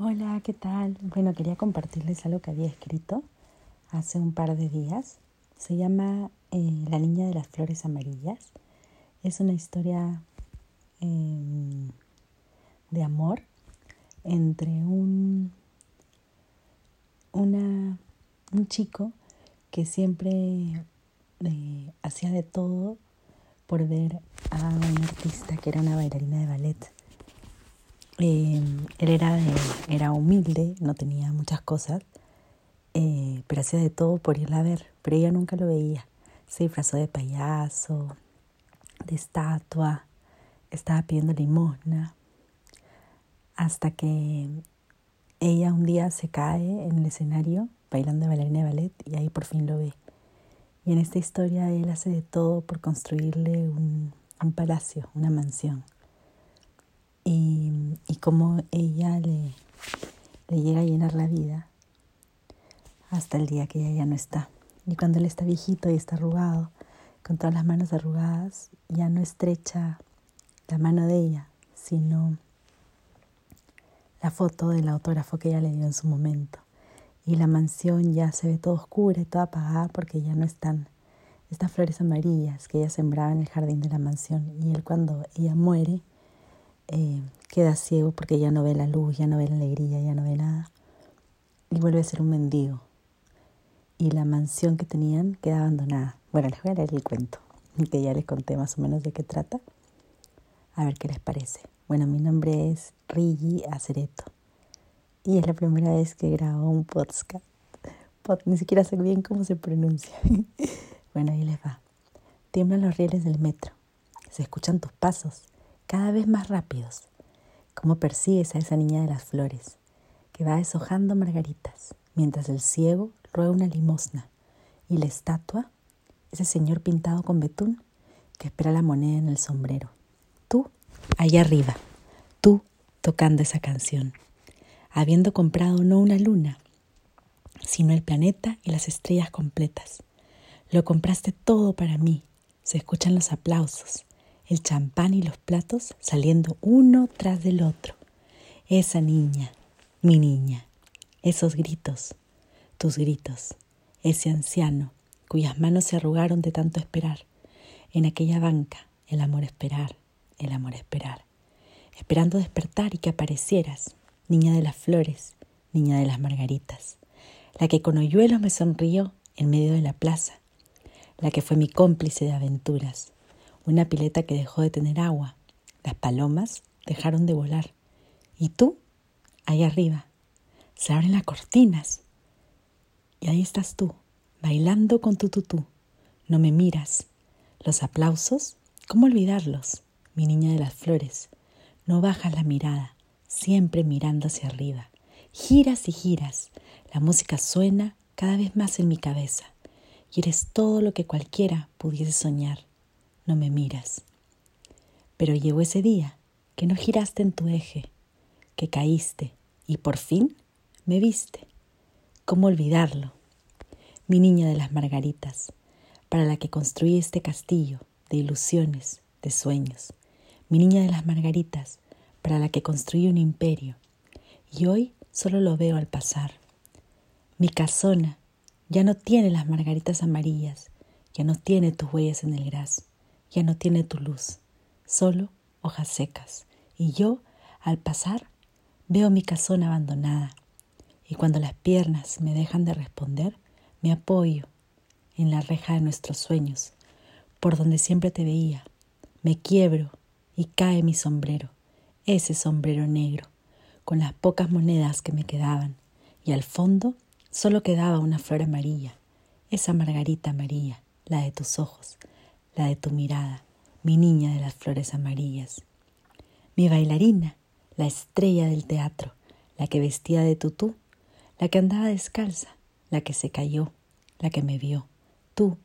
Hola, ¿qué tal? Bueno, quería compartirles algo que había escrito hace un par de días. Se llama eh, La niña de las flores amarillas. Es una historia em, de amor entre un, una, un chico que siempre eh, hacía de todo por ver a una artista que era una bailarina de ballet eh, él era, era humilde, no tenía muchas cosas, eh, pero hacía de todo por irla a ver, pero ella nunca lo veía. Se disfrazó de payaso, de estatua, estaba pidiendo limosna, hasta que ella un día se cae en el escenario bailando de bailarina de ballet y ahí por fin lo ve. Y en esta historia él hace de todo por construirle un palacio, una mansión y, y cómo ella le, le llega a llenar la vida hasta el día que ella ya no está. Y cuando él está viejito y está arrugado, con todas las manos arrugadas, ya no estrecha la mano de ella, sino la foto del autógrafo que ella le dio en su momento. Y la mansión ya se ve toda oscura y toda apagada porque ya no están estas flores amarillas que ella sembraba en el jardín de la mansión. Y él cuando ella muere, eh, queda ciego porque ya no ve la luz, ya no ve la alegría, ya no ve nada. Y vuelve a ser un mendigo. Y la mansión que tenían queda abandonada. Bueno, les voy a leer el cuento, que ya les conté más o menos de qué trata. A ver qué les parece. Bueno, mi nombre es Rigi Acereto. Y es la primera vez que grabo un podcast. ni siquiera sé bien cómo se pronuncia. bueno, ahí les va. Tiemblan los rieles del metro. Se escuchan tus pasos cada vez más rápidos. como persigues a esa niña de las flores, que va deshojando margaritas, mientras el ciego ruega una limosna y la estatua, ese señor pintado con betún, que espera la moneda en el sombrero. Tú, allá arriba, tú tocando esa canción, habiendo comprado no una luna, sino el planeta y las estrellas completas. Lo compraste todo para mí. Se escuchan los aplausos, el champán y los platos saliendo uno tras del otro. Esa niña, mi niña, esos gritos, tus gritos, ese anciano cuyas manos se arrugaron de tanto esperar. En aquella banca, el amor esperar, el amor esperar. Esperando despertar y que aparecieras, niña de las flores, niña de las margaritas, la que con hoyuelos me sonrió en medio de la plaza, la que fue mi cómplice de aventuras, una pileta que dejó de tener agua. Las palomas dejaron de volar. Y tú, ahí arriba, se abren las cortinas. Y ahí estás tú, bailando con tu tutú. No me miras. Los aplausos, ¿cómo olvidarlos? Mi niña de las flores. No bajas la mirada, siempre mirando hacia arriba. Giras y giras. La música suena cada vez más en mi cabeza. Y eres todo lo que cualquiera pudiese soñar no me miras. Pero llegó ese día que no giraste en tu eje, que caíste y por fin me viste. ¿Cómo olvidarlo? Mi niña de las margaritas, para la que construí este castillo de ilusiones, de sueños. Mi niña de las margaritas, para la que construí un imperio. Y hoy solo lo veo al pasar. Mi casona ya no tiene las margaritas amarillas, ya no tiene tus huellas en el gras ya no tiene tu luz, solo hojas secas. Y yo, al pasar, veo mi casona abandonada. Y cuando las piernas me dejan de responder, me apoyo en la reja de nuestros sueños, por donde siempre te veía. Me quiebro y cae mi sombrero, ese sombrero negro, con las pocas monedas que me quedaban, y al fondo solo quedaba una flor amarilla, esa margarita amarilla, la de tus ojos, la de tu mirada, mi niña de las flores amarillas. Mi bailarina, la estrella del teatro, la que vestía de tutú, la que andaba descalza, la que se cayó, la que me vio, tú,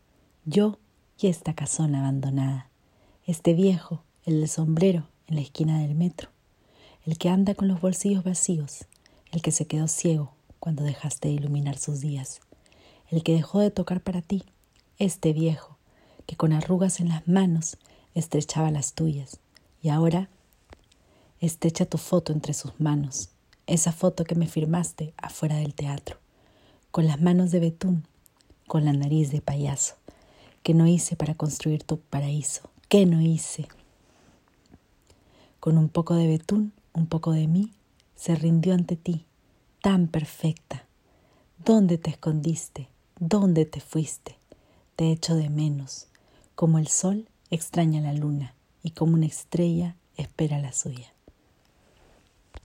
yo y esta casona abandonada, este viejo, el del sombrero en la esquina del metro, el que anda con los bolsillos vacíos, el que se quedó ciego cuando dejaste de iluminar sus días, el que dejó de tocar para ti, este viejo, que con arrugas en las manos estrechaba las tuyas, y ahora estrecha tu foto entre sus manos, esa foto que me firmaste afuera del teatro, con las manos de betún, con la nariz de payaso, que no hice para construir tu paraíso, ¿qué no hice? Con un poco de betún, un poco de mí, se rindió ante ti, tan perfecta. ¿Dónde te escondiste? ¿Dónde te fuiste? Te echo de menos, como el sol extraña la luna y como una estrella espera la suya.